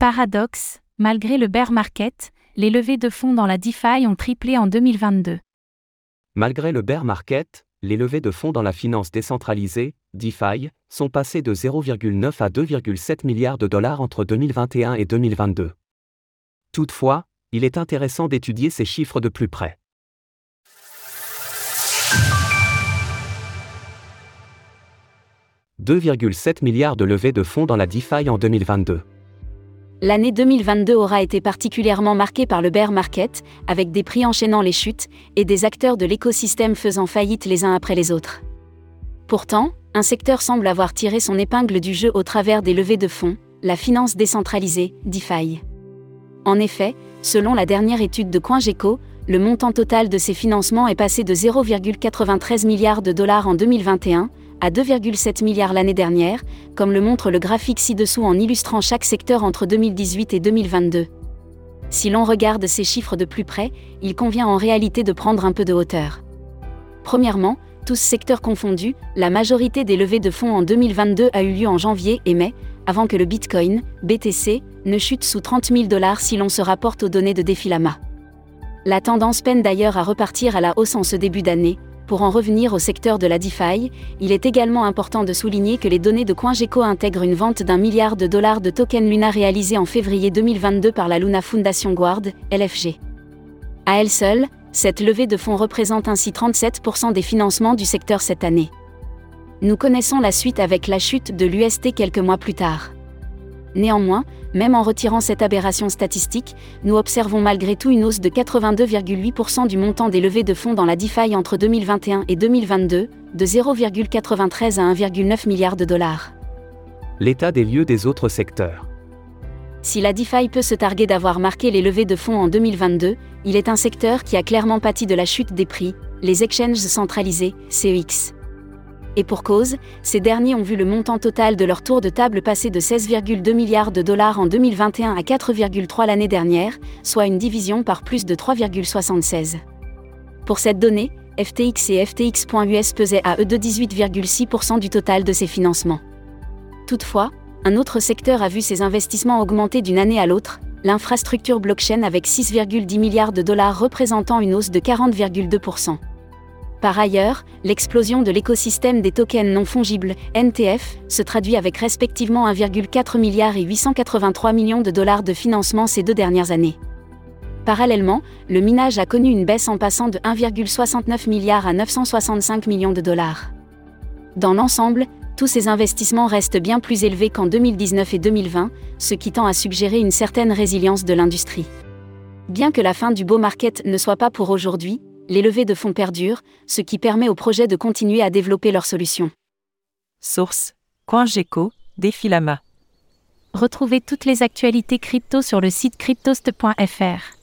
Paradoxe, malgré le bear market, les levées de fonds dans la DeFi ont triplé en 2022. Malgré le bear market, les levées de fonds dans la finance décentralisée, DeFi, sont passées de 0,9 à 2,7 milliards de dollars entre 2021 et 2022. Toutefois, il est intéressant d'étudier ces chiffres de plus près. « 2,7 milliards de levées de fonds dans la DeFi en 2022 l'année 2022 aura été particulièrement marquée par le bear market, avec des prix enchaînant les chutes et des acteurs de l'écosystème faisant faillite les uns après les autres. Pourtant, un secteur semble avoir tiré son épingle du jeu au travers des levées de fonds, la finance décentralisée, DeFi. En effet, selon la dernière étude de CoinGecko, le montant total de ces financements est passé de 0,93 milliards de dollars en 2021 à 2,7 milliards l'année dernière, comme le montre le graphique ci-dessous en illustrant chaque secteur entre 2018 et 2022. Si l'on regarde ces chiffres de plus près, il convient en réalité de prendre un peu de hauteur. Premièrement, tous secteurs confondus, la majorité des levées de fonds en 2022 a eu lieu en janvier et mai, avant que le Bitcoin, BTC, ne chute sous 30 000 dollars si l'on se rapporte aux données de Defilama. La tendance peine d'ailleurs à repartir à la hausse en ce début d'année, pour en revenir au secteur de la DeFi, il est également important de souligner que les données de CoinGecko intègrent une vente d'un milliard de dollars de tokens Luna réalisée en février 2022 par la Luna Foundation Guard, LFG. À elle seule, cette levée de fonds représente ainsi 37% des financements du secteur cette année. Nous connaissons la suite avec la chute de l'UST quelques mois plus tard. Néanmoins, même en retirant cette aberration statistique, nous observons malgré tout une hausse de 82,8% du montant des levées de fonds dans la DeFi entre 2021 et 2022, de 0,93 à 1,9 milliard de dollars. L'état des lieux des autres secteurs. Si la DeFi peut se targuer d'avoir marqué les levées de fonds en 2022, il est un secteur qui a clairement pâti de la chute des prix, les exchanges centralisés, CEX. Et pour cause, ces derniers ont vu le montant total de leur tour de table passer de 16,2 milliards de dollars en 2021 à 4,3 l'année dernière, soit une division par plus de 3,76. Pour cette donnée, FTX et FTX.us pesaient à eux de 18,6% du total de ces financements. Toutefois, un autre secteur a vu ses investissements augmenter d'une année à l'autre, l'infrastructure blockchain avec 6,10 milliards de dollars représentant une hausse de 40,2%. Par ailleurs, l'explosion de l'écosystème des tokens non fongibles, NTF, se traduit avec respectivement 1,4 milliard et 883 millions de dollars de financement ces deux dernières années. Parallèlement, le minage a connu une baisse en passant de 1,69 milliard à 965 millions de dollars. Dans l'ensemble, tous ces investissements restent bien plus élevés qu'en 2019 et 2020, ce qui tend à suggérer une certaine résilience de l'industrie. Bien que la fin du beau market ne soit pas pour aujourd'hui, les levées de fonds perdurent, ce qui permet aux projets de continuer à développer leurs solutions. Source CoinGecko, Defilama. Retrouvez toutes les actualités crypto sur le site cryptost.fr.